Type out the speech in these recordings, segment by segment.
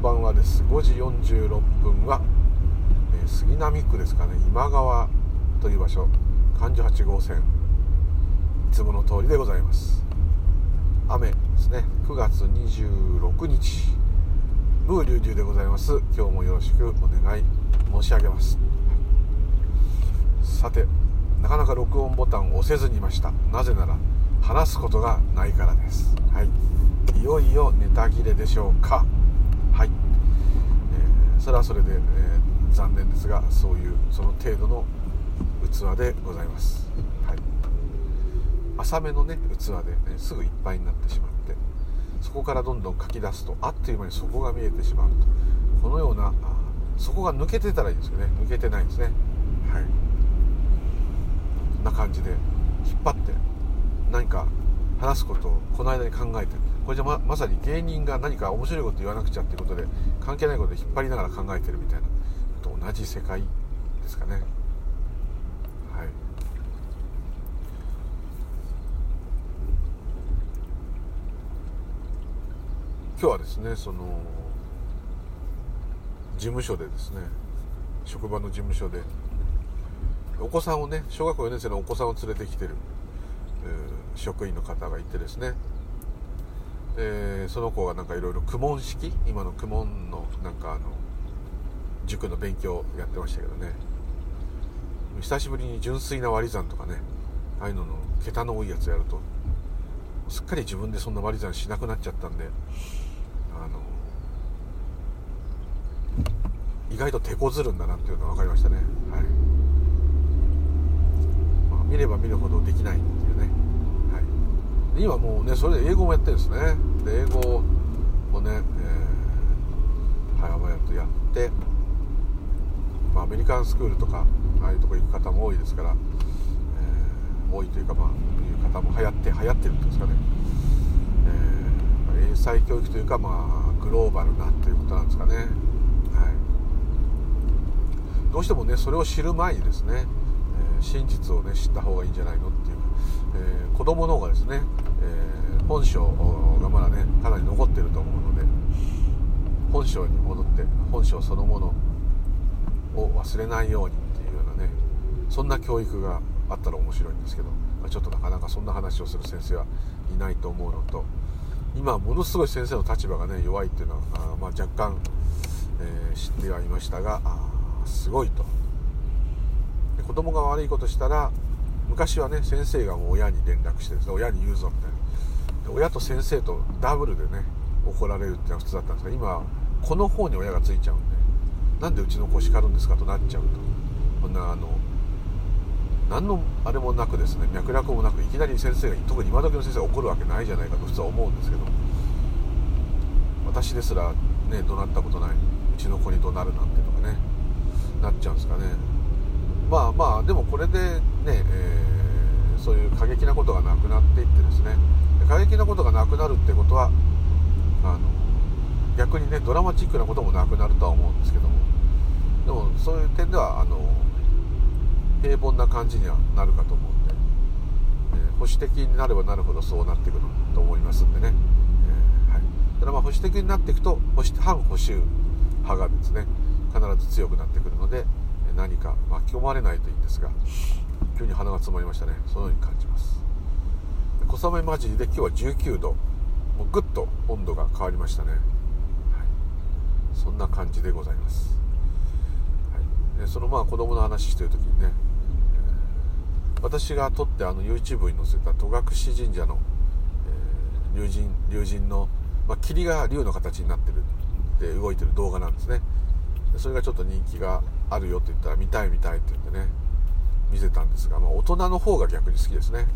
んばんはです。5時46分は、えー、杉並区ですかね。今川という場所。環状8号線。いつもの通りでございます。雨ですね。9月26日ブーリュウリュウでございます。今日もよろしくお願い申し上げます。さてなかなか録音ボタンを押せずにいました。なぜなら話すことがないからです。はい。いよいよネタ切れでしょうか、それはそれで、えー、残念ですがそういうその程度の器でございます。はい。浅めのね器で、ね、すぐいっぱいになってしまってそこからどんどん書き出すとあっという間に底が見えてしまうと。このような底が抜けてたらいいんですよね。抜けてないんですね。はい。な感じで引っ張って何か話すことをこの間に考えてこれじゃままさに芸人が何か面白いこと言わなくちゃっていうことで関係ないことで引っ張りながら考えてるみたいなと同じ世界ですかね。はい。今日はですねその事務所でですね職場の事務所でお子さんをね小学校4年生のお子さんを連れてきてる、職員の方がいてですね。でその子がなんかいろいろ公文式今の公文のなんかあの塾の勉強やってましたけどね。久しぶりに純粋な割り算とかねああいうのの桁の多いやつやるとすっかり自分でそんな割り算しなくなっちゃったんであの意外と手こずるんだなっていうのが分かりましたね。はい。まあ見れば見るほどできな、い、今もうねそれで英語もやってるんですね。で英語をね、えー、早々とやって、まあ、アメリカンスクールとかああいうとこ行く方も多いですから、えー、多いというかまあいう方も流行って流行ってるんですかね、えー、英才教育というかまあグローバルなということなんですかね。はい。どうしてもねそれを知る前にですね真実をね知った方がいいんじゃないのっていう、えー、子供の方がですね、本性がまだねかなり残ってると思うので本性に戻って本性そのものを忘れないようにっていうようなねそんな教育があったら面白いんですけど、まあ、ちょっとなかなかそんな話をする先生はいないと思うのと今ものすごい先生の立場がね弱いっていうのはあ、まあ、若干、えー、知ってはいましたがあすごいと。子供が悪いことしたら昔はね先生がもう親に連絡してですね親に言うぞみたいな。親と先生とダブルでね怒られるっていうのは普通だったんですが今この方に親がついちゃうんでなんでうちの子叱るんですかとなっちゃうと。こんなあの何のあれもなくですね脈絡もなくいきなり先生が特に今時の先生が怒るわけないじゃないかと普通は思うんですけど私ですらね怒鳴ったことないうちの子に怒鳴るなんてとかねなっちゃうんですかね。まあまあでもこれでね、えー、そういう過激なことがなくなっていってですね過激なことがなくなるってことはあの逆にねドラマチックなこともなくなるとは思うんですけども。でもそういう点ではあの平凡な感じにはなるかと思うんで、えー、保守的になればなるほどそうなっていくと思いますんでね、えー、はい、ただまあ保守的になっていくと保守反保守派がですね必ず強くなってくるので何か巻き込まれないといいんですが急に鼻が詰まりましたね。そのように感じます。小雨混じりで今日は19度。もうぐっと温度が変わりましたね、はい、そんな感じでございます、はい、でそのまあ子供の話してる時にね、私が撮ってあの YouTube に載せた戸隠神社の、えー、龍神龍神の、まあ、霧が龍の形になってるで動いてる動画なんですね。それがちょっと人気があるよって言ったら見たい見たいって言ってね見せたんですが、まあ、大人の方が逆に好きですね。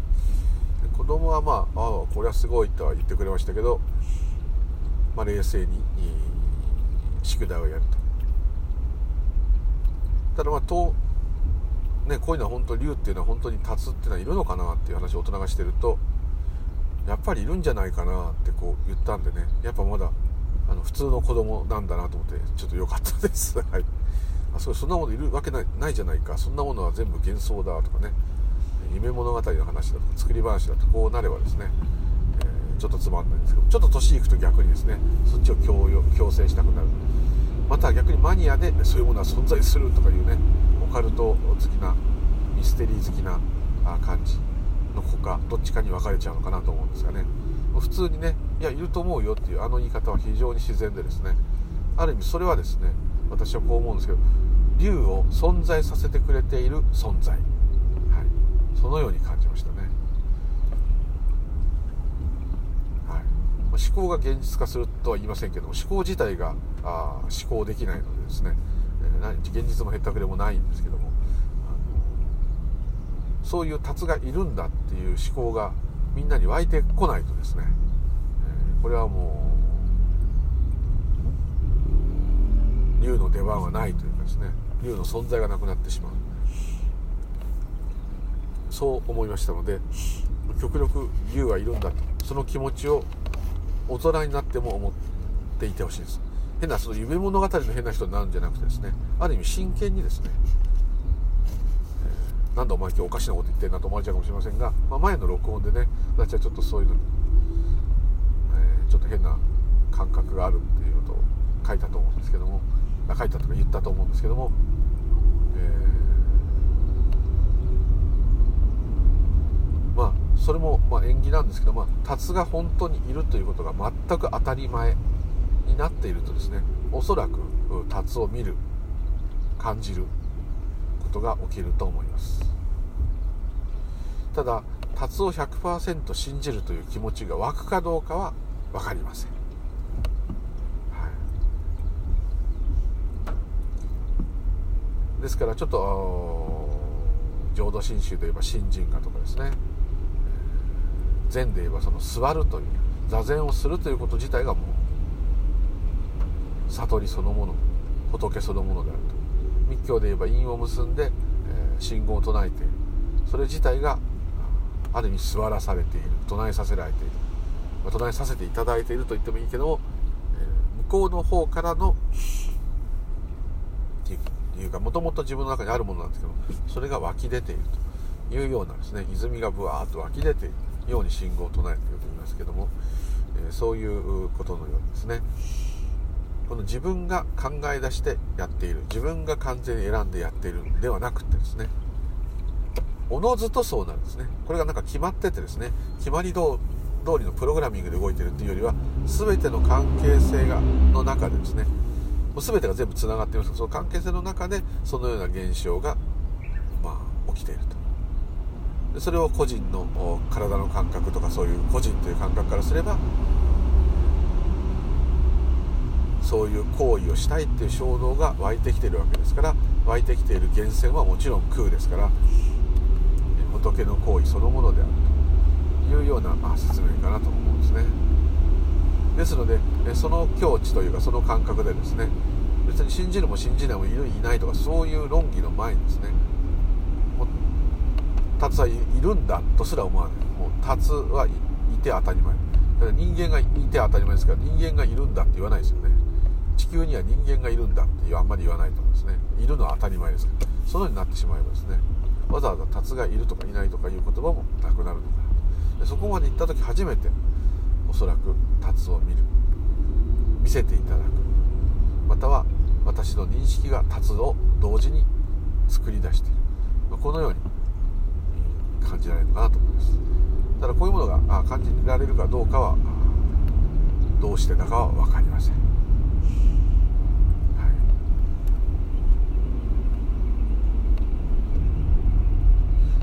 子供はまああこれはすごいとは言ってくれましたけど、まあ、冷静に宿題をやると。ただまあとねこういうのは本当竜っていうのは本当に立つっていうのはいるのかなっていう話を大人がしてるとやっぱりいるんじゃないかなってこう言ったんでね。やっぱまだあの普通の子供なんだなと思ってちょっと良かったです。はい。あそうそんなものいるわけないないじゃないか。そんなものは全部幻想だとかね。夢物語の話だとか作り話だとこうなればですね、えー、ちょっとつまんないんですけどちょっと年いくと逆にですねそっちを強強制したくなる。また逆にマニアでそういうものは存在するとかいうねオカルト好きなミステリー好きな感じのほかどっちかに分かれちゃうのかなと思うんですがね。普通にねいやいると思うよっていうあの言い方は非常に自然でですねある意味それはですね私はこう思うんですけど竜を存在させてくれている存在、そのように感じましたね、はい、思考が現実化するとは言いませんけども思考自体があ思考できないのでですね、えー、現実もへったくれもないんですけどもそういう達がいるんだっていう思考がみんなに湧いてこないとですね、えー、これはもう竜の出番はないというかですね竜の存在がなくなってしまうそう思いましたので極力竜はいるんだと。その気持ちを大人になっても思っていてほしいです。変なその夢物語の変な人になるんじゃなくてですねある意味真剣にですね、えー、なんだお前今日おかしなこと言ってんなと思われちゃうかもしれませんが、まあ、前の録音でね私はちょっとそういうのに、えー、ちょっと変な感覚があるっていうことを書いたと思うんですけども書いたとか言ったと思うんですけども、えー、まあそれもまあ縁起なんですけど、まあ、達が本当にいるということが全く当たり前になっているとですねおそらく達を見る感じることが起きると思います。ただ達を100%信じるという気持ちが湧くかどうかは分かりません。ですからちょっと浄土真宗といえば新人画とかですね。禅で言えばその座るという座禅をするということ自体がもう悟りそのもの仏そのものであると密教で言えば印を結んで、え信号を唱えているそれ自体がある意味座らされている唱えさせられている、ま、唱えさせていただいていると言ってもいいけども、え向こうの方からのいうかもともと自分の中にあるものなんですけどそれが湧き出ているというようなですね泉がぶわーっと湧き出ている。ように信号を唱えていると言いますけども、え、そういうことのようにですね。この自分が考え出してやっている自分が完全に選んでやっているんではなくてですねおのずとそうなんですね。これがなんか決まっててですね決まり通りのプログラミングで動いてるっていうよりは全ての関係性がの中でですねもう全てが全部つながっています。その関係性の中でそのような現象が、まあ、起きていると。でそれを個人の体の感覚とかそういう個人という感覚からすればそういう行為をしたいっていう衝動が湧いてきてるわけですから湧いてきている源泉はもちろん空ですから仏の行為そのものであるというような、まあ、説明かなと思うんですね。ですのでその境地というかその感覚でですね別に信じるも信じないもいるいないとかそういう論議の前にですね達はいるんだとすら思わない。もう達はいて当たり前。だから人間がいて当たり前ですから人間がいるんだって言わないですよね。地球には人間がいるんだってあんまり言わないと思うんですね。いるのは当たり前ですからそのようになってしまえばですねわざわざ達がいるとかいないとかいう言葉もなくなるのかなでそこまで行った時初めておそらく達を見る。見せていただく。または私の認識が達を同時に作り出している、まこのように感じられるかなと思います。ただこういうものが感じられるかどうかはどうしてだかは分かりません、は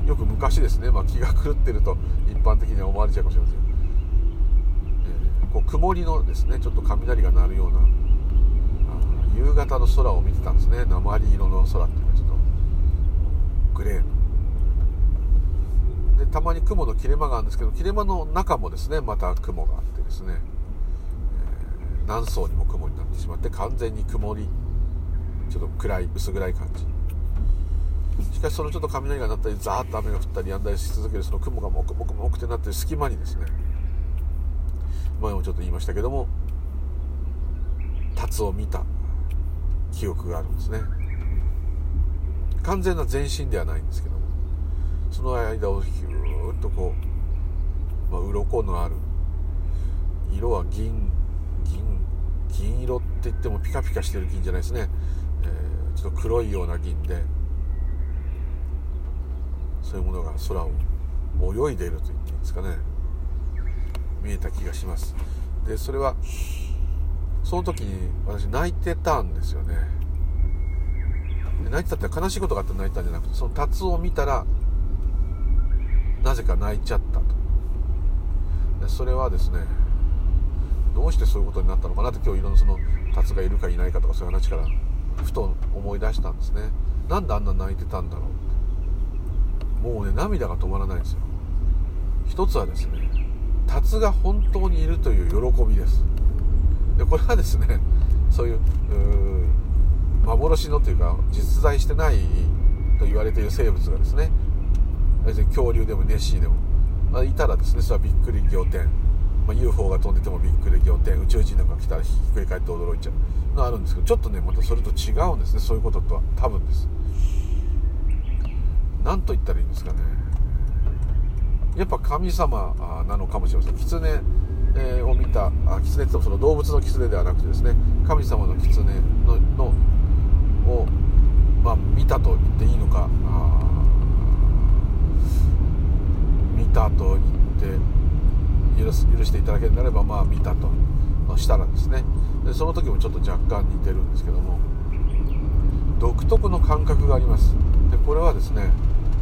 い、よく昔ですね、まあ、気が狂ってると一般的には思われちゃうかもしれません。こう曇りのですねちょっと雷が鳴るような夕方の空を見てたんですね。鉛色の空っていうかちょっとグレーの。でたまに雲の切れ間があるんですけど切れ間の中もですねまた雲があってですね、えー、何層にも雲になってしまって完全に曇りちょっと暗い薄暗い感じ。しかしそのちょっと雷が鳴ったりザーッと雨が降ったりやんだりし続けるその雲がもくもくもくってなってる隙間にですね前もちょっと言いましたけども達を見た記憶があるんですね。完全な全身ではないんですけどその間をヒューッとこう、まあ、鱗のある。色は銀銀銀色って言ってもピカピカしてる銀じゃないですね、えー、ちょっと黒いような銀でそういうものが空を泳いでいると言っていいんですかね。見えた気がします。でそれはその時に私泣いてたんですよね。泣いてたって悲しいことがあって泣いたんじゃなくてその達を見たらなぜか泣いちゃったと。でそれはですねどうしてそういうことになったのかなって今日いろんなその達がいるかいないかとかそういう話からふと思い出したんですね。なんであんな泣いてたんだろうもうね涙が止まらないんですよ。一つはですね達が本当にいるという喜びです。でこれはですねそういう幻のというか実在してないと言われている生物がですね別に恐竜でもネッシーでも、まあ、いたらですねそれはびっくり仰天、まあ、UFO が飛んでてもびっくり仰天。宇宙人なんか来たらひっくり返って驚いちゃう。のあるんですけどちょっとねまたそれと違うんですね。そういうこととは多分です。何と言ったらいいんですかね。やっぱ神様なのかもしれません。狐、え、を見た狐ってその動物の狐ではなくてですね神様の狐ののを、まあ、見たと言っていいのか見たと言って許す許していただけるならばまあ見たと。したらですね。でその時もちょっと若干似てるんですけども。独特の感覚があります。でこれはですね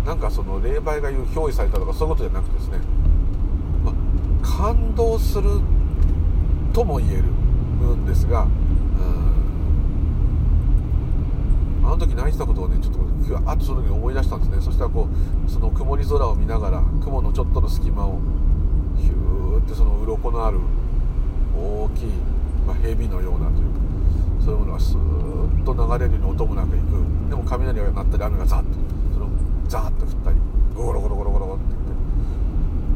なんかその霊媒が言う憑依されたとかそういうことじゃなくてですね、まあ、感動するとも言えるんですがあの時泣いてたことをねちょっとあとその時思い出したんですね。そしたらこうその曇り空を見ながら雲のちょっとの隙間をヒューってその鱗のある大きい、まあ、蛇のようなというかそういうものがスーッと流れるように音もなく行く。でも雷が鳴ったり雨がザッとそのザーッと降ったりゴロゴロゴロゴロゴロって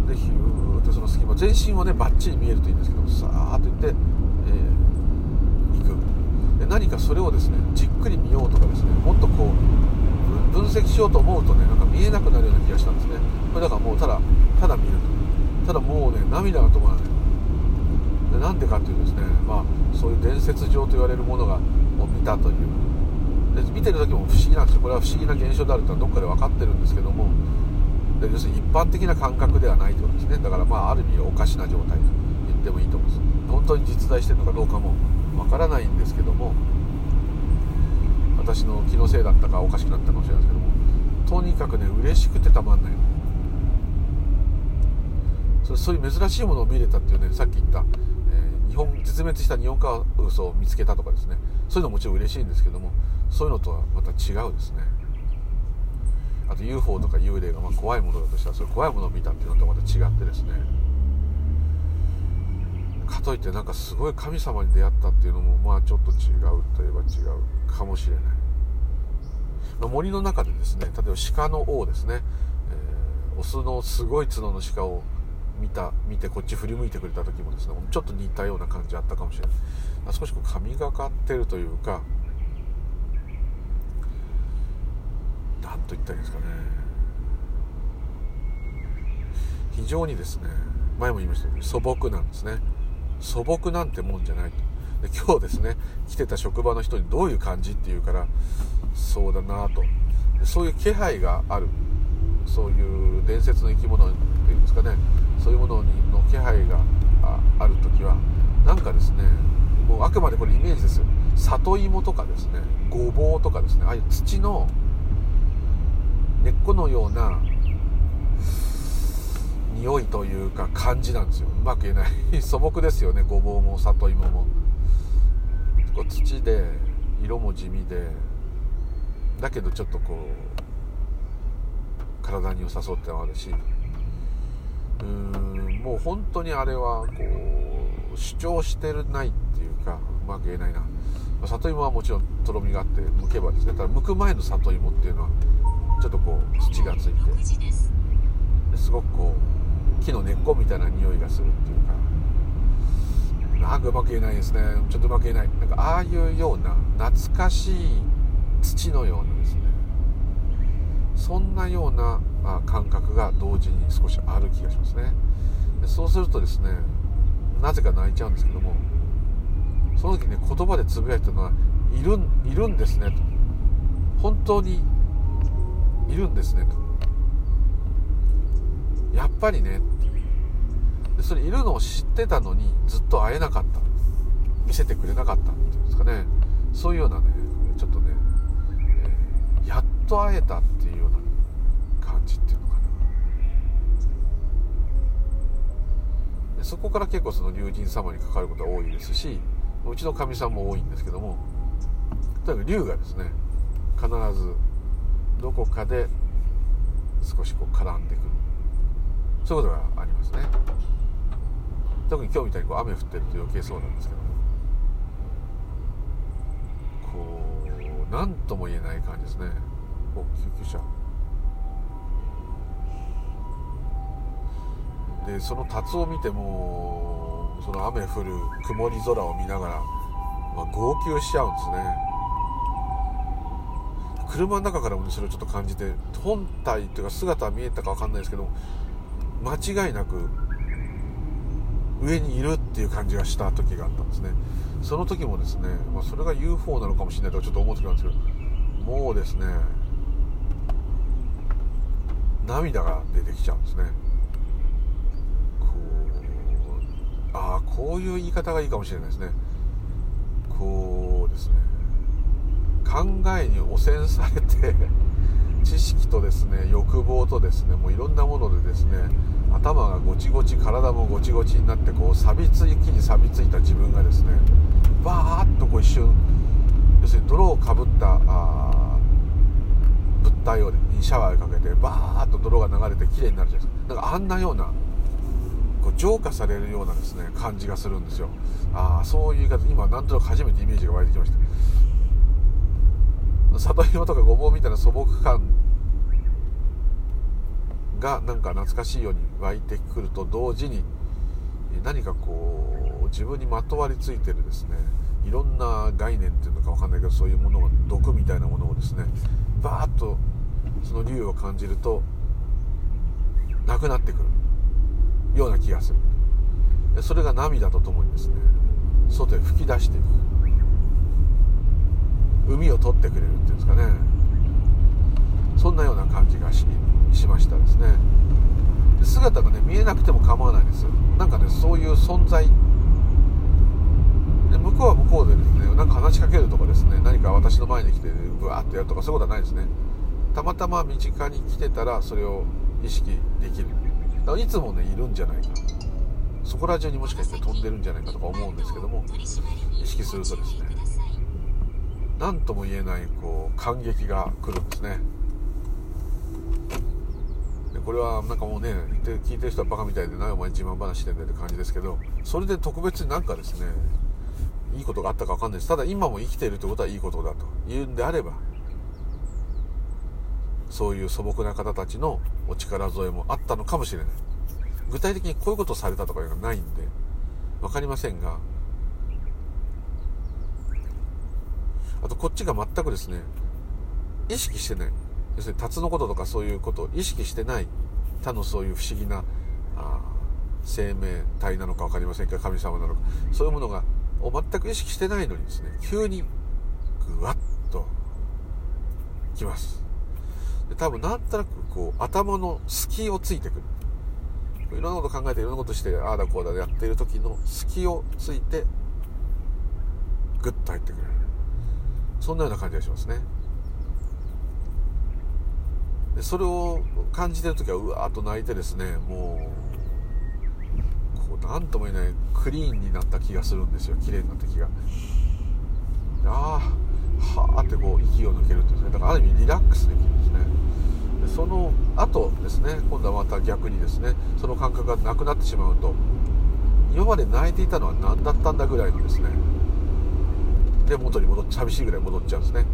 言って。でヒューってその隙間全身はねバッチリ見えるといいんですけどさーっと言って、えー、行く。で何かそれをですねじっくり見ようとかですねもっとこう分析しようと思うとねなんか見えなくなるような気がしたんですね。これだからもうただただ見ると。ただもうね涙が止まらない。でなんでかっていうとですねまあそういう伝説上と言われるものがを見たという。で見てる時も不思議なんですよ。これは不思議な現象であるとはどっかで分かってるんですけども。で要するに一般的な感覚ではないということですね。だからまあある意味おかしな状態と言ってもいいと思うんです。本当に実在してるのかどうかも分からないんですけども。私の気のせいだったかおかしくなったかもしれないですけどもとにかくね嬉しくてたまんないそそういう珍しいものを見れたっていうねさっき言った、えー、日本絶滅した日本カウソを見つけたとかですね。そういうのももちろん嬉しいんですけどもそういうのとはまた違うですね。あと UFO とか幽霊がま怖いものだとしたらそういう怖いものを見たっていうのとまた違ってですね。かといってなんかすごい神様に出会ったっていうのもまあちょっと違うといえば違うかもしれない、まあ、森の中でですね例えば鹿の王ですね、えー、オスのすごい角の鹿を見た見てこっち振り向いてくれた時もですねちょっと似たような感じあったかもしれない。少しこう神がかってるというか何と言ったらいいんですかね。非常にですね前も言いましたけど素朴なんですね。素朴なんてもんじゃないと。で今日ですね来てた職場の人にどういう感じって言うからそうだなと。そういう気配がある。そういう伝説の生き物っていうんですかね。そういうものにの気配がある時はなんかですねもうあくまでこれイメージです。よ里芋とかですねごぼうとかですねああいう土の根っこのような匂いというか感じなんですよ。うまく言えない。素朴ですよねごぼうも里芋も。こう土で色も地味でだけどちょっとこう体に良さそうってのもあるしうーんもう本当にあれはこう主張してるないっていうかうまく言えないな。里芋はもちろんとろみがあって剥けばですねただ剥く前の里芋っていうのはちょっとこう土がついてすごくこう木の根っこみたいな匂いがするっていうかなんかうまく言えないですね。ちょっとうまく言えない。なんかああいうような懐かしい土のようなですね。そんなような感覚が同時に少しある気がしますね。でそうするとですねなぜか泣いちゃうんですけどもその時ね言葉でつぶやいたのはいるいるんですねと。本当にいるんですねと。やっぱりねってそれいるのを知ってたのにずっと会えなかった。見せてくれなかった。っていうんですかね。そういうようなねちょっとね、えー、やっと会えたっていうような感じっていうのかな。そこから結構その龍神様にかかることが多いですしうちのかみさんも多いんですけどもとにかく龍がですね必ずどこかで少しこう絡んでくる。そういうことがありますね。特に今日みたいにこう雨降ってると余計そうなんですけど。もこう何とも言えない感じですね。お救急車。でその達を見てもその雨降る曇り空を見ながら、まあ、号泣しちゃうんですね。車の中からもそれをちょっと感じて本体っていうか姿は見えたか分かんないですけど間違いなく上にいるっていう感じがした時があったんですね。その時もですね、まあ、それが UFO なのかもしれないとちょっと思う時なんですけどもうですね涙が出てきちゃうんですね。こうああこういう言い方がいいかもしれないですね。こうですね考えに汚染されて知識とですね欲望とですねもういろんなものでですね頭がごちごち体もごちごちになってこう錆びつい木に錆びついた自分がですねバーッとこう一瞬要するに泥をかぶったあ物体をにシャワーをかけてバーッと泥が流れてきれいになるじゃないですか。だかあんなようなこう浄化されるようなですね感じがするんですよ。ああそういう言い方今なんとなく初めてイメージが湧いてきました。里芋とかごぼうみたいな素朴感がなんか懐かしいように湧いてくると同時に何かこう自分にまとわりついてるですねいろんな概念っていうのか分かんないけどそういうものが毒みたいなものをですねバーッとその竜を感じるとなくなってくる。ような気がする。それが涙とともにですね外へ吹き出していく。海を取ってくれるっていうんですかね。そんなような感じがししましたですね。で姿がね見えなくても構わないですなんかねそういう存在。で向こうは向こうでですねなんか話しかけるとかですね何か私の前に来てブワーッとやるとかそういうことはないですね。たまたま身近に来てたらそれを意識できる。だからいつもねいるんじゃないか。そこら中にもしかして飛んでるんじゃないかとか思うんですけども意識するとですね何とも言えないこう感激が来るんですね。これはなんかもうね聞いてる人はバカみたいでなお前自慢話してんだよって感じですけどそれで特別になんかですねいいことがあったか分かんないです。ただ今も生きているということはいいことだというんであればそういう素朴な方たちのお力添えもあったのかもしれない。具体的にこういうことされたとかいうのがないんで分かりませんがあとこっちが全くですね意識してない。要するに辰のこととかそういうことを意識してない他のそういう不思議なあ生命体なのか分かりませんけど神様なのかそういうものがを全く意識してないのにですね急にぐわっときます。で多分なんとなくこう頭の隙をついてくる。いろんなこと考えていろんなことしてああだこうだやってる時の隙をついてグッと入ってくる。そんなような感じがしますね。でそれを感じてる時はうわーっと泣いてですねもうこう何とも言えないクリーンになった気がするんですよ綺麗になった気が。ああはあってこう息を抜けるんですね。だからある意味リラックスできるんですね。でその後ですね今度はまた逆にですねその感覚がなくなってしまうと今まで泣いていたのは何だったんだぐらいのですねで元に戻って寂しいぐらい戻っちゃうんですね。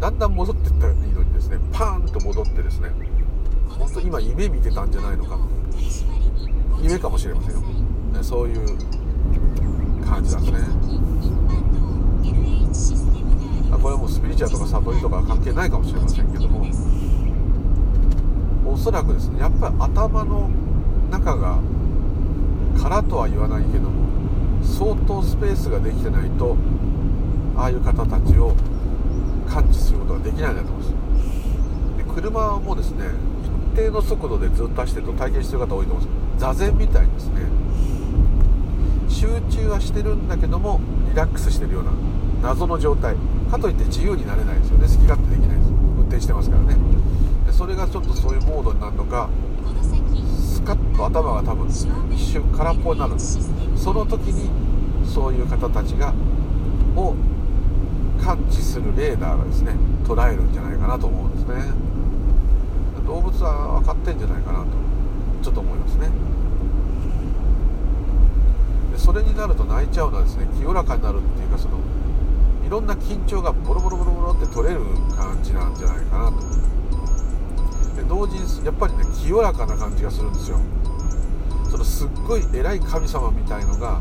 だんだん戻っていったらいいのにですね。パーンと戻ってですね。本当今夢見てたんじゃないのか。夢かもしれませんよ、ね、そういう感じなんですね。これはもうスピリチュアルとか悟りとか関係ないかもしれませんけども。おそらくですねやっぱり頭の中が空とは言わないけども相当スペースができてないとああいう方たちを感知することができないんだと思います。で車もですね一定の速度でずっと走ってると体験してる方多いと思うんです。座禅みたいにですね集中はしてるんだけどもリラックスしてるような謎の状態。かといって自由になれないですよね。好き勝手できないです。運転してますからね。でそれがちょっとそういうモードになるのかスカッと頭が多分一瞬空っぽになる。んですその時にそういう方たちがを感知するレーダーがですね捉えるんじゃないかなと思うんですね。動物は分かってんじゃないかなとちょっと思いますね。でそれになると泣いちゃうのはですね清らかになるっていうかそのいろんな緊張がボロボロボロボロって取れる感じなんじゃないかなと。で同時にやっぱりね清らかな感じがするんですよ。そのすっごい偉い神様みたいのが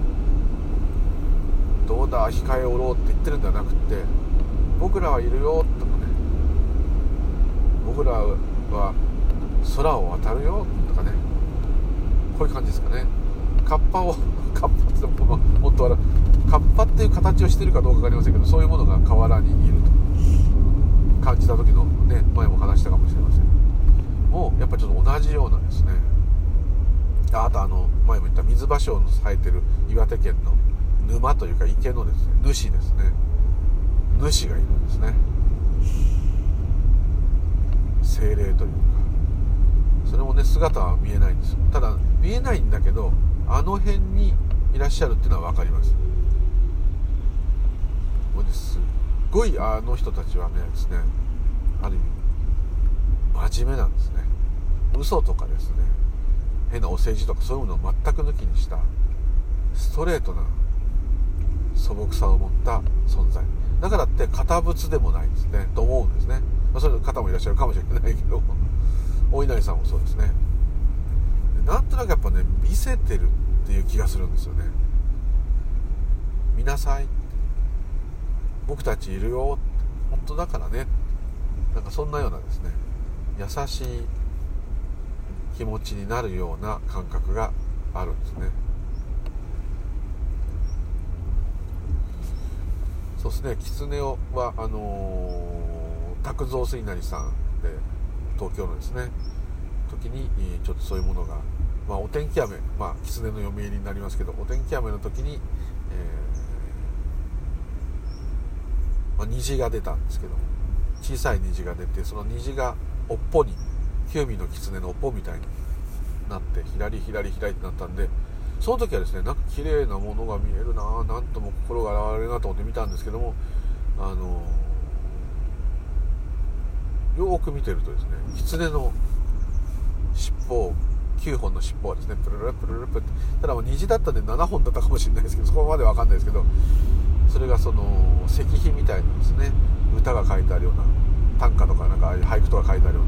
どうだ控えおろうって言ってるんじゃなくって僕らはいるよとかね。僕らは空を渡るよとかね。こういう感じですかね。カッパを カッパってもっとカッパっていう形をしてるかどうか分かりませんけどそういうものが河原にいると。感じた時のね前も話したかもしれません。もうやっぱちょっと同じようなですね。あとあの前も言った水芭蕉の生えてる岩手県の沼というか池のですね主ですね。主がいるんですね。精霊というか。それもね姿は見えないんですただ見えないんだけどあの辺にいらっしゃるっていうのは分かります。これですっごいあの人たちはねですねある意味真面目なんですね。嘘とかですね変なお世辞とかそういうものを全く抜きにしたストレートな素朴さを持った存在。だからって堅物でもないですね。と思うんですね、まあ、そういう方もいらっしゃるかもしれないけど。お稲荷さんもそうですね。なんとなくやっぱね見せてるっていう気がするんですよね。見なさい僕たちいるよ本当だからね。なんかそんなようなですね。優しい気持ちになるような感覚があるんですね。そうですね。狐はあのー、卓造水稲さんで東京のですね。時にちょっとそういうものが、まあ、お天気雨まあ狐の読み入りになりますけどお天気雨の時に、えー、まあ、虹が出たんですけど小さい虹が出てその虹が尾っぽに九尾の狐の尾っぽみたいになってひらりひらりひらりってなったんでその時はですねなんか綺麗なものが見えるななんとも心が洗われるなと思って見たんですけどもあのよく見てるとですね狐の尻尾9本の尻尾はですねプルルプルルプってただもう虹だったんで7本だったかもしれないですけどそこまで分かんないですけどそれがその石碑みたいなですね歌が書いてあるような短歌とかなんか俳句とか書いてあるよう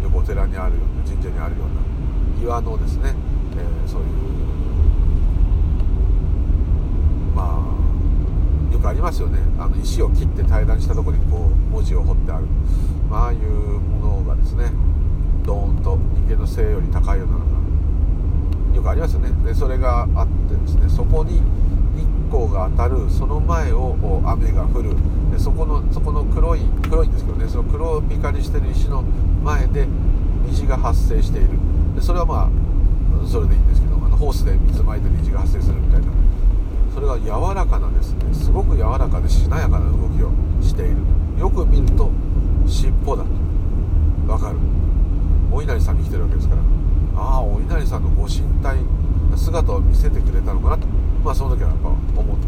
なよくお寺にあるような神社にあるような岩のですね、えー、そういうまあよくありますよね。あの石を切って平らにしたとこにこう文字を彫ってある、まああいうものがですねドーンと人間の性より高いようなのがよくありますよね。でそれがあってですねそこに日光が当たるその前を雨が降る。でそこのそこの黒い黒いんですけどねその黒光りしてる石の前で虹が発生している。でそれはまあそれでいいんですけどあのホースで水まいて虹が発生するみたいな。それが柔らかなですね。すごく柔らかでしなやかな動きをしている。よく見ると尻尾だと。分かる。お稲荷さんに来てるわけですから。ああお稲荷さんのご神体姿を見せてくれたのかなと。まあその時はやっぱ思っ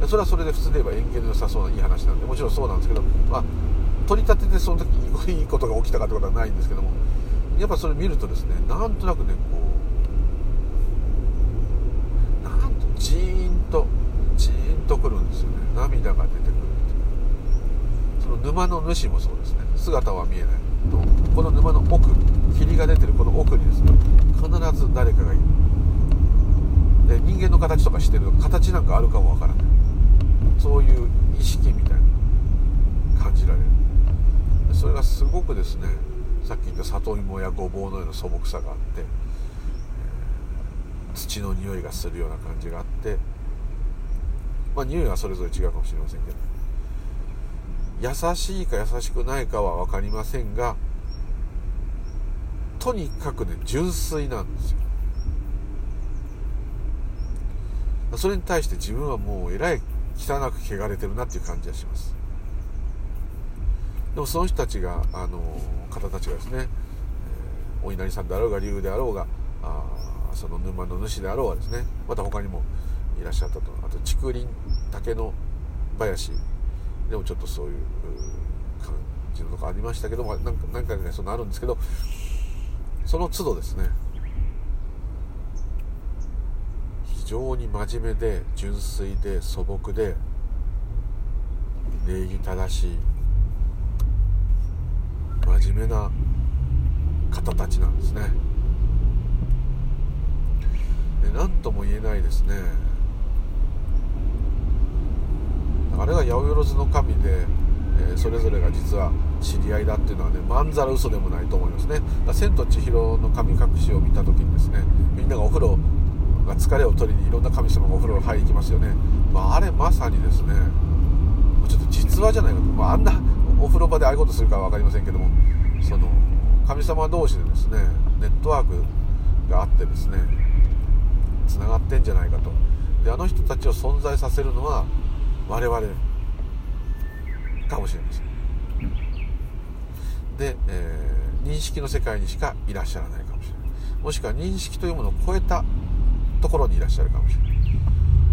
てそれはそれで普通で言えば縁起の良さそうないい話なんで。もちろんそうなんですけど。まあ取り立ててその時にいいことが起きたかってことはないんですけども。やっぱそれ見るとですねなんとなくねこうなんとジーンとジーンとくるんですよね。涙が出てくるその沼の主もそうですね。姿は見えない。とこの沼の奥霧が出てるこの奥にですね必ず誰かがいる。で人間の形とかしてると形なんかあるかもわからない。そういう意識みたいな感じられる。それがすごくですねさっき言った里芋やごぼうのような素朴さがあって、土の匂いがするような感じがあってまあ匂いはそれぞれ違うかもしれませんけど。優しいか優しくないかは分かりませんがとにかくね純粋なんですよ。それに対して自分はもうえらい汚く汚れてるなっていう感じがします。でもその人たちがあの方たちがですね、お稲荷さんであろうが竜であろうがあその沼の主であろうがですねまた他にもいらっしゃったと。あと竹林竹の林。でもちょっとそういう感じのとこありましたけども何回かねそのあるんですけどその都度ですね。非常に真面目で純粋で素朴で礼儀正しい真面目な方たちなんですね。何とも言えないですねあれが八百万の神で、えー、それぞれが実は知り合いだっていうのはねまんざら嘘でもないと思いますね「千と千尋の神隠し」を見た時にですねみんながお風呂が疲れを取りにいろんな神様がお風呂入り行きますよね、まあ、あれまさにですねちょっと実話じゃないかと、まあ、あんな お風呂場でああいうことするかは分かりませんけどもその神様同士でですねネットワークがあってですねつながってんじゃないかと。であの人たちを存在させるのは我々かもしれません。で、えー、認識の世界にしかいらっしゃらないかもしれない。もしくは認識というものを超えたところにいらっしゃるかもしれない。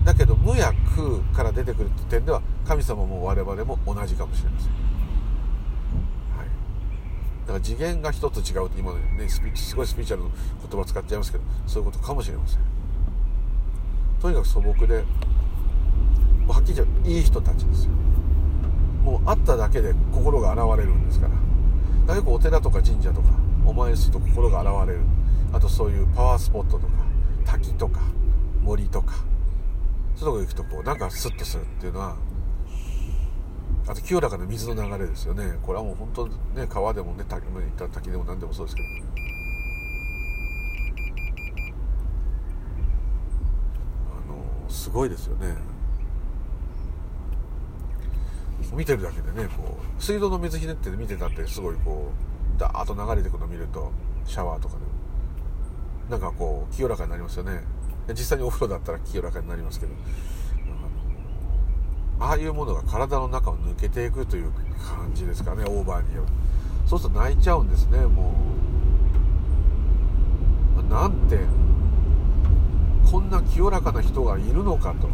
だけど無や空から出てくるって点では神様も我々も同じかもしれません、はい、だから次元が一つ違うって今ねスピすごいスピーチャルの言葉使っちゃいますけどそういうことかもしれません。とにかく素朴ではっきり言っちゃいい人たちですよ。もう会っただけで心が現れるんですから。よくお寺とか神社とかお参りすると心が現れる。あとそういうパワースポットとか滝とか森とかそういうとこ行くとこうなんかスッとするっていうのはあと清らかな水の流れですよね。これはもう本当ね川でもね滝も行った滝でも何でもそうですけど。あのすごいですよね。見てるだけでねこう水道の水ひねって見てたってすごいこうダーッと流れてくの見るとシャワーとかでなんかこう清らかになりますよね。実際にお風呂だったら清らかになりますけど。ああいうものが体の中を抜けていくという感じですかねオーバーによそうすると泣いちゃうんですねもう。なんてこんな清らかな人がいるのかと。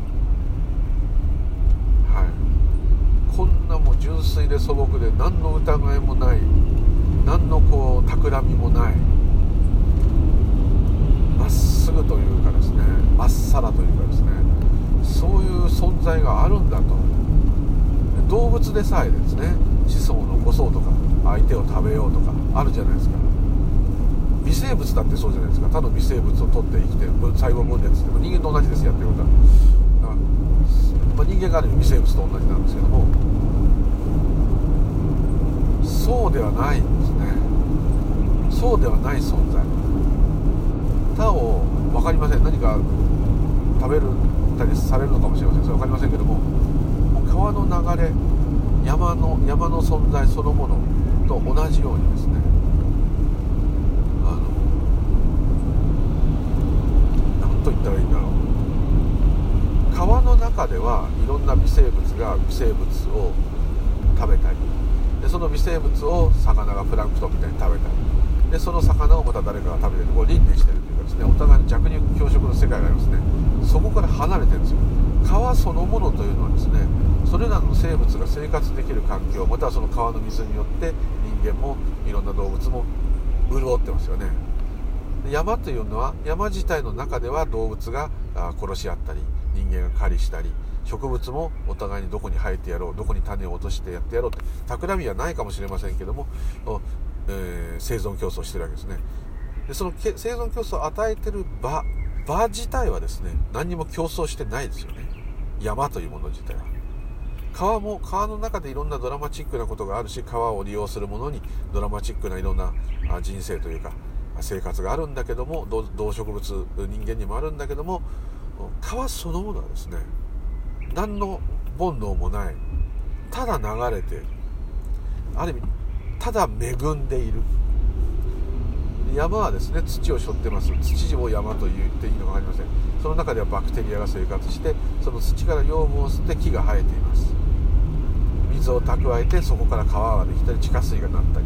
こんなも純粋で素朴で何の疑いもない。何のこう企みもない。まっすぐというかですね。まっさらというかですね。そういう存在があるんだと。動物でさえですね。子孫を残そうとか相手を食べようとかあるじゃないですか。微生物だってそうじゃないですか。他の微生物を取って生きて細胞分裂って人間と同じですやってることは。まあ、人間がある意味微生物と同じなんですけどもそうではないんですね。そうではない存在。他を分かりません。何か食べるたりされるのかもしれません。それ分かりませんけどももう川の流れ山の山の存在そのものと同じようにですねあの何と言ったらいいんだろう。川の中ではいろんな微生物が微生物を食べたりでその微生物を魚がプランクトンみたいに食べたりでその魚をまた誰かが食べてるこう輪廻してるというかですねお互いに弱肉強食の世界がありますね。そこから離れてるんですよ。川そのものというのはですねそれらの生物が生活できる環境またはその川の水によって人間もいろんな動物も潤ってますよね。山というのは山自体の中では動物が殺し合ったり人間が狩りしたり植物もお互いにどこに生えてやろうどこに種を落としてやってやろうって企みはないかもしれませんけども、えー、生存競争してるわけですね。でその生存競争を与えてる場場自体はですね何にも競争してないですよね。山というもの自体は。川も川の中でいろんなドラマチックなことがあるし川を利用するものにドラマチックないろんな人生というか生活があるんだけども動植物人間にもあるんだけども川そのものはですね何の煩悩もない。ただ流れてある意味ただ恵んでいる。山はですね土を背負ってます。土を山と言っていいのか分かりません。その中ではバクテリアが生活してその土から養分を吸って木が生えています。水を蓄えてそこから川ができたり地下水がなったり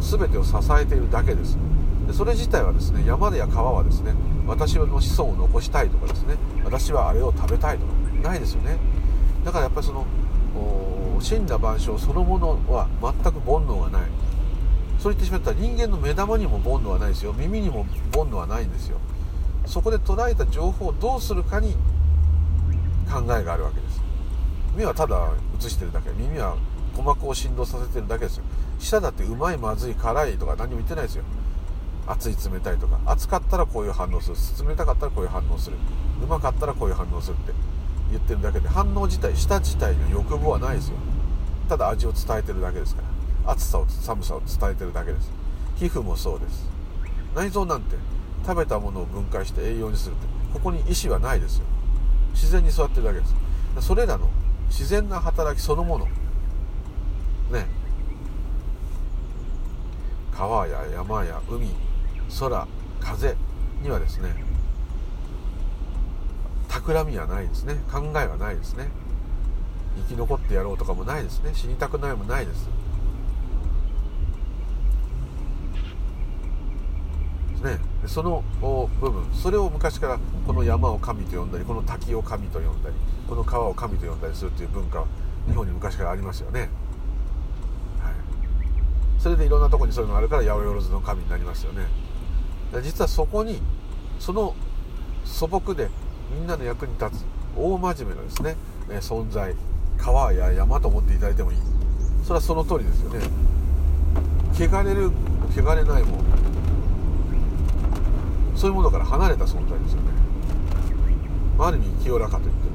全てを支えているだけです。でそれ自体はですね山や川はですね私の子孫を残したいとかですね。私はあれを食べたいとか。ないですよね。だからやっぱりその死んだ万象そのものは全く煩悩がない。そう言ってしまったら人間の目玉にも煩悩はないですよ。耳にも煩悩はないんですよ。そこで捉えた情報をどうするかに考えがあるわけです。目はただ映してるだけ。耳は鼓膜を振動させてるだけですよ。舌だってうまいまずい辛いとか何も言ってないですよ。熱い冷たいとか熱かったらこういう反応する冷たかったらこういう反応するうまかったらこういう反応するって言ってるだけで反応自体舌自体の欲望はないですよただ味を伝えてるだけですから暑さを寒さを伝えてるだけです皮膚もそうです内臓なんて食べたものを分解して栄養にするってここに意志はないですよ自然に座ってるだけですそれらの自然な働きそのものね川や山や海空風にはですね企みはないですね。考えはないですね。生き残ってやろうとかもないですね。死にたくないもないです。ね。その部分。それを昔からこの山を神と呼んだりこの滝を神と呼んだりこの川を神と呼んだりするという文化は日本に昔からありますよね、はい、それでいろんなとこにそういうのがあるから八百万の神になりますよね。実はそこにその素朴でみんなの役に立つ大真面目なですね存在川や山と思っていただいてもいい。それはその通りですよね。汚れる汚れないもそういうものから離れた存在ですよね。ある意味清らかと言って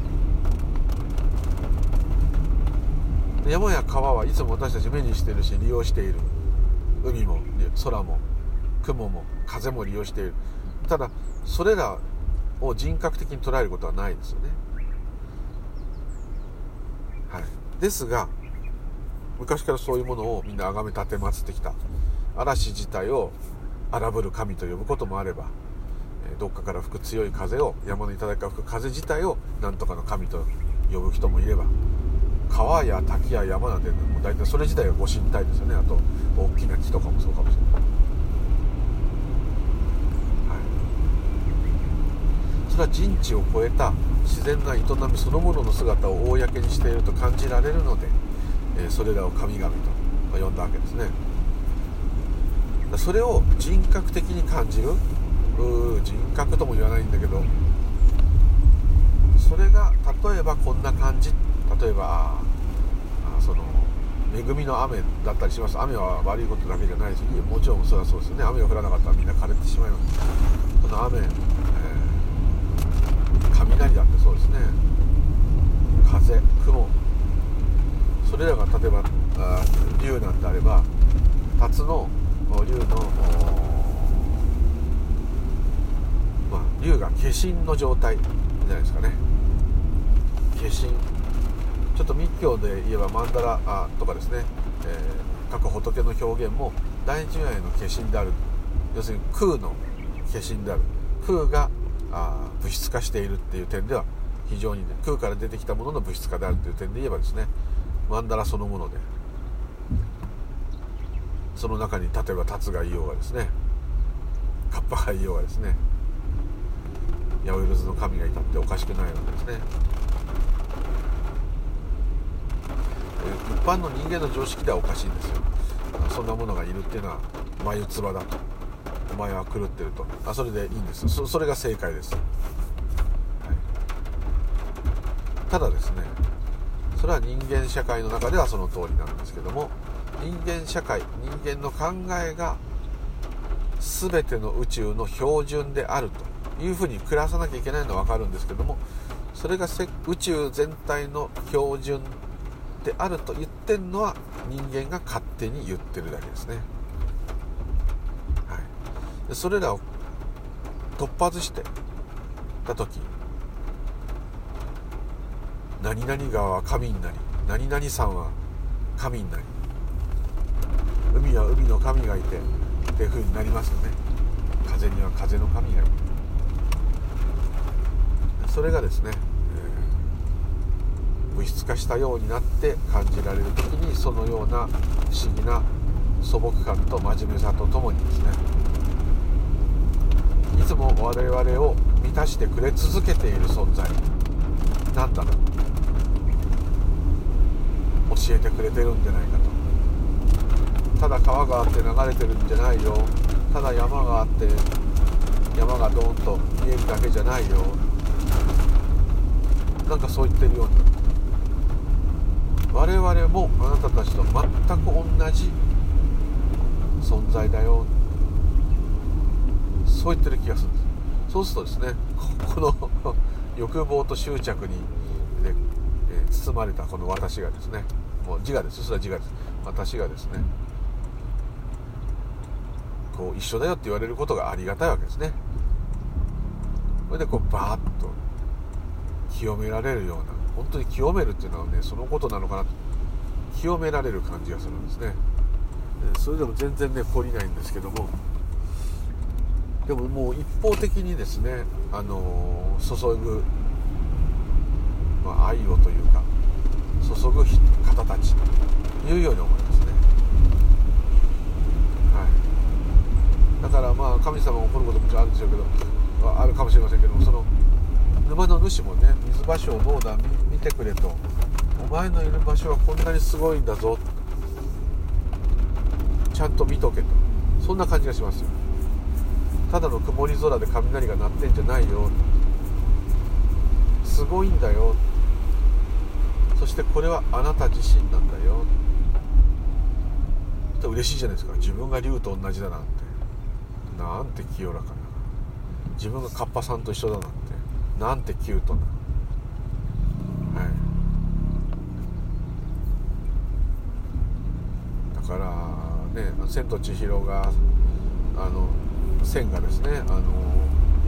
る山や川はいつも私たち目にしてるし利用している。海も空も。雲も風も利用している。ただそれらを人格的に捉えることはないですよね、はい、ですが昔からそういうものをみんな崇め立てまつってきた。嵐自体を荒ぶる神と呼ぶこともあればどっかから吹く強い風を山の頂から吹く風自体を何とかの神と呼ぶ人もいれば川や滝や山なんてもう大体それ自体がご神体ですよね。あと大きな木とかもそうかもしれな、い、それは人知を超えた自然な営みそのものの姿を公にしていると感じられるので、えそれらを神々と呼んだわけですね。それを人格的に感じる人格とも言わないんだけどそれが例えばこんな感じ例えばあその恵みの雨だったりします。雨は悪いことだけじゃないしもちろんそれはそうですよね。雨が降らなかったらみんな枯れてしまいます。この雨、雷だってそうですね。風雲。それらが例えばあ竜なんであれば竜の竜のまあ竜が化身の状態じゃないですかね。化身。ちょっと密教で言えば曼荼羅とかですね、えー、各仏の表現も大純愛の化身である。要するに空の化身である。空があ物質化しているっていう点では非常に、ね、空から出てきたものの物質化であるという点で言えばですね曼荼羅そのものでその中に例えば竜がいようがですねカッパがいようがですね八百万の神がいたっておかしくないわけですね。一般の人間の常識ではおかしいんですよ。そんなものがいるっていうのは眉唾だと。お前は狂ってると。あそれでいいんです。それが正解です、はい、ただですねそれは人間社会の中ではその通りなんですけども人間社会人間の考えが全ての宇宙の標準であるというふうに暮らさなきゃいけないのは分かるんですけどもそれが宇宙全体の標準であると言ってるのは人間が勝手に言ってるだけですね、それらを突破してた時何々川は神になり何々さんは神になり海は海の神がいてっていう風になりますよね。風には風の神がいるそれがですね、えー、物質化したようになって感じられる時にそのような不思議な素朴感と真面目さとともにですねいつも我々を満たしてくれ続けている存在なんだろう教えてくれてるんじゃないかと。ただ川があって流れてるんじゃないよ。ただ山があって山がドーンと見えるだけじゃないよ。なんかそう言ってるように。我々もあなたたちと全く同じ存在だよ。そう言ってる気がするんです。そうするとですねこの 欲望と執着に、ねえ包まれたこの私がですねもう自我です。それは自我です。私がですねこう一緒だよって言われることがありがたいわけですね。それでこうバーッと清められるような本当に清めるっていうのはねそのことなのかなと清められる感じがするんですね。それでも全然ね懲りないんですけどもでももう一方的にですねあの、注ぐ、まあ、愛をというか注ぐ方たちというように思いますね、はい、だからまあ神様が怒ることもあるんでしょうけどあるかもしれませんけどもその沼の主もね水場所をどうだ見てくれとお前のいる場所はこんなにすごいんだぞちゃんと見とけと。そんな感じがしますよ。ただの曇り空で雷が鳴ってんじゃないよ。すごいんだよ。そしてこれはあなた自身なんだよ。嬉しいじゃないですか。自分が竜と同じだなんて。なんて清らかな。自分がカッパさんと一緒だなんて。なんてキュートな。はい。だからね「千と千尋が」あの線がですねあの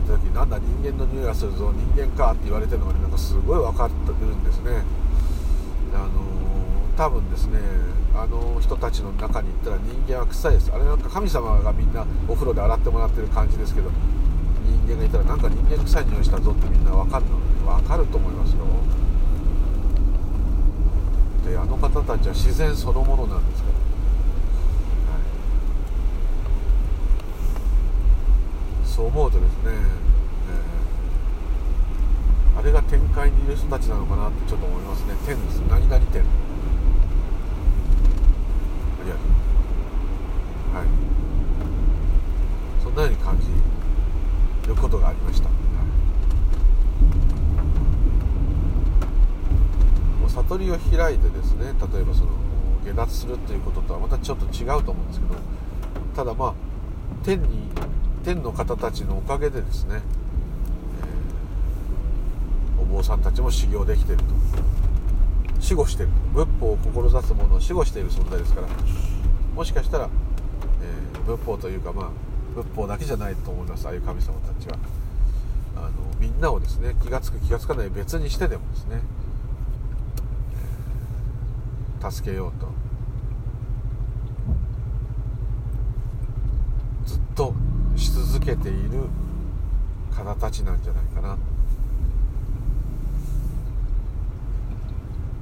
いた時なんだ人間の匂いがするぞ人間かって言われてるのが、ね、なんかすごい分かってるんですね。あの多分ですねあの人たちの中に行ったら人間は臭いです。あれなんか神様がみんなお風呂で洗ってもらってる感じですけど人間がいたらなんか人間臭い匂いしたぞってみんな分かるの分かると思いますよ。であの方たちは自然そのものなんですから、はい、そう思うとですね、えー、あれが天界にいる人たちなのかなってちょっと思いますね。天です。何々天はい。そんなように感じることがありました、はい、悟りを開いてですね例えばその下脱するっていうこととはまたちょっと違うと思うんですけどただまあ天に天の方たちのおかげでですね、えー、お坊さんたちも修行できてると。守護してる仏法を志す者を守護している存在ですからもしかしたら、えー、仏法というかまあ仏法だけじゃないと思います。ああいう神様たちは。あのみんなをですね気が付く気が付かない別にしてでもですね、えー、助けようとずっとし続けている方たちなんじゃないかな。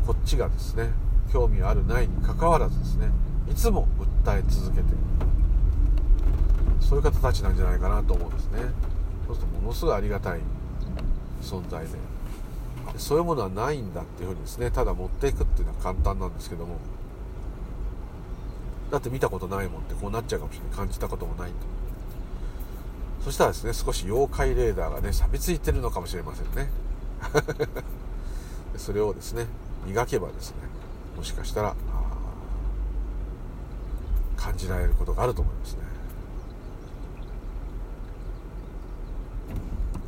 こっちがですね興味あるないにかかわらずですねいつも訴え続けている。そういう方たちなんじゃないかなと思うんですね。そうするとものすごいありがたい存在で。そういうものはないんだっていうふうにですねただ持っていくっていうのは簡単なんですけども。だって見たことないもんってこうなっちゃうかもしれない。感じたこともないと。そしたらですね少し妖怪レーダーがね錆びついてるのかもしれませんね。それをですね磨けばですねもしかしたら感じられることがあると思いますね。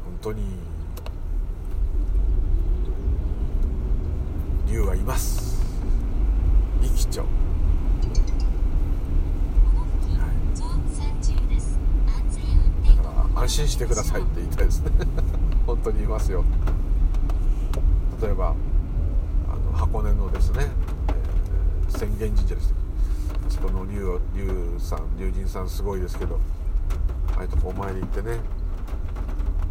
本当に竜はいます。生きちゃう、だから安心してくださいって言いたいですね。本当にいますよ。例えばあの箱根のですね、えー、浅間神社ですあそこの龍龍さん龍神さんすごいですけどああいうとこお参り行ってね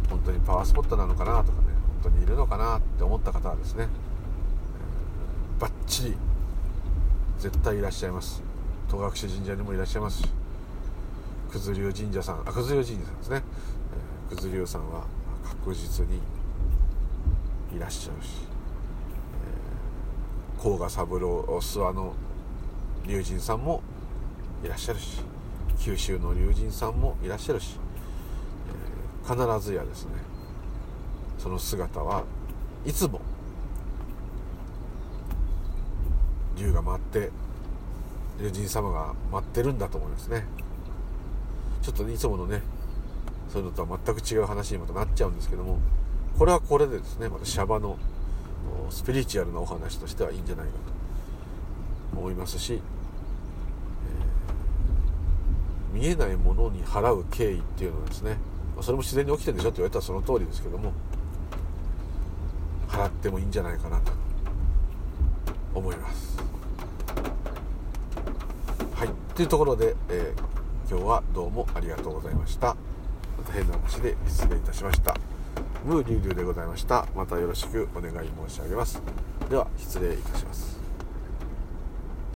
本当にパワースポットなのかなとかね本当にいるのかなって思った方はですね、えー、バッチリ絶対いらっしゃいます。戸隠神社にもいらっしゃいますし九頭龍神社さんあ九頭龍神社さんですね、九頭龍さんは確実にいらっしゃるし、甲賀三郎諏訪の龍神さんもいらっしゃるし九州の龍神さんもいらっしゃるし、必ずやですねその姿はいつも龍が舞って龍神様が待ってるんだと思いますね。ちょっと、ね、いつものねそういうのとは全く違う話にまたなっちゃうんですけどもこれはこれでですねまたシャバのスピリチュアルなお話としてはいいんじゃないかと思いますし、えー、見えないものに払う敬意っていうのはですねそれも自然に起きてるでしょって言われたらその通りですけども払ってもいいんじゃないかなと思います。はい。というところで、えー、今日はどうもありがとうございました。また変な話で失礼いたしました。ムーリュウリュウでございました。またよろしくお願い申し上げます。では失礼いたします。